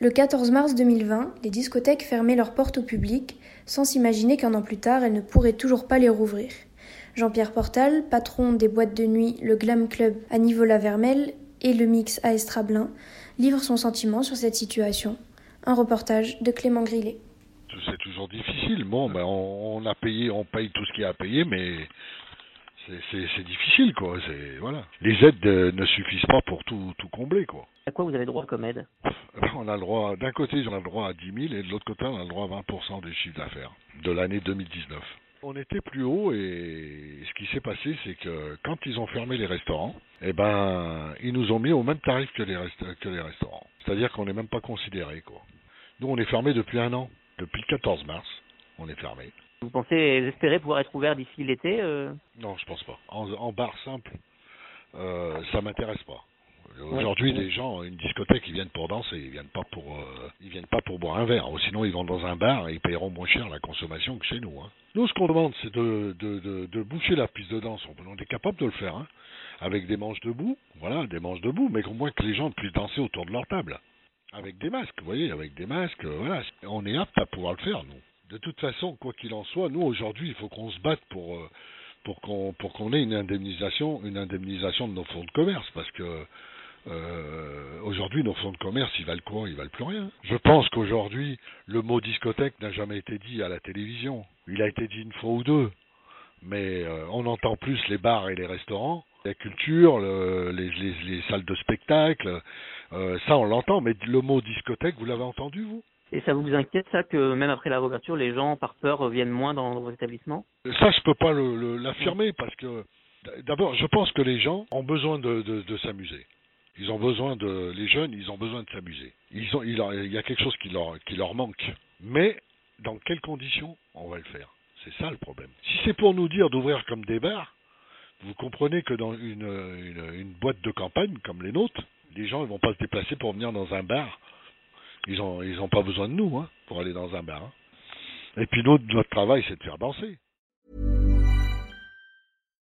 Le 14 mars 2020, les discothèques fermaient leurs portes au public, sans s'imaginer qu'un an plus tard, elles ne pourraient toujours pas les rouvrir. Jean-Pierre Portal, patron des boîtes de nuit Le Glam Club à Nivola-Vermel et le Mix à Estrablin, livre son sentiment sur cette situation. Un reportage de Clément Grillet. C'est toujours difficile. Bon, ben, a payé, on paye tout ce qu'il y a à payer, mais c'est- difficile, quoi. Voilà. Les aides euh, ne suffisent pas pour tout, tout combler, quoi. À quoi vous avez droit comme aide? On a le droit, d'un côté, on a le droit à 10 000 et de l'autre côté, on a le droit à 20% des chiffres d'affaires de l'année 2019. On était plus haut et ce qui s'est passé, c'est que quand ils ont fermé les restaurants, eh ben, ils nous ont mis au même tarif que les, resta- que les restaurants. C'est-à-dire qu'on n'est même pas considéré, quoi. Nous, on est fermé depuis un an. Depuis le 14 mars, on est fermé. Vous pensez espérer pouvoir être ouvert d'ici l'été euh Non, je pense pas. En, en bar simple, euh, ça m'intéresse pas. Aujourd'hui, les gens, une discothèque, ils viennent pour danser, ils viennent pas pour, euh, ils viennent pas pour boire un verre. Ou sinon, ils vont dans un bar et ils paieront moins cher la consommation que chez nous. Hein. Nous, ce qu'on demande, c'est de, de, de, de boucher la piste de danse. On est capable de le faire, hein, avec des manches debout, voilà, des manches debout, mais au moins que les gens puissent danser autour de leur table, avec des masques. Vous voyez, avec des masques, euh, voilà, on est apte à pouvoir le faire, nous. De toute façon, quoi qu'il en soit, nous aujourd'hui, il faut qu'on se batte pour euh, pour qu'on pour qu'on ait une indemnisation une indemnisation de nos fonds de commerce parce que euh, aujourd'hui nos fonds de commerce ils valent quoi? Ils valent plus rien. Je pense qu'aujourd'hui le mot discothèque n'a jamais été dit à la télévision. Il a été dit une fois ou deux, mais euh, on entend plus les bars et les restaurants, la culture, le- les, les, les salles de spectacle, ça on l'entend. Mais le mot discothèque, vous l'avez entendu vous? Et ça vous inquiète ça que même après la réouverture, les gens par peur viennent moins dans vos établissements? Ça, je peux pas l'affirmer parce que d'abord, je pense que les gens ont besoin de, s'amuser. Ils ont besoin de, les jeunes, ils ont besoin de s'amuser. Ils ont, il y a quelque chose qui leur, qui leur manque. Mais dans quelles conditions on va le faire? C'est ça le problème. Si c'est pour nous dire d'ouvrir comme des bars, vous comprenez que dans une, une, une boîte de campagne comme les nôtres, les gens ne vont pas se déplacer pour venir dans un bar. Ils ont, ils ont pas besoin de nous hein, pour aller dans un bar. hein. Et puis notre travail, c'est de faire danser.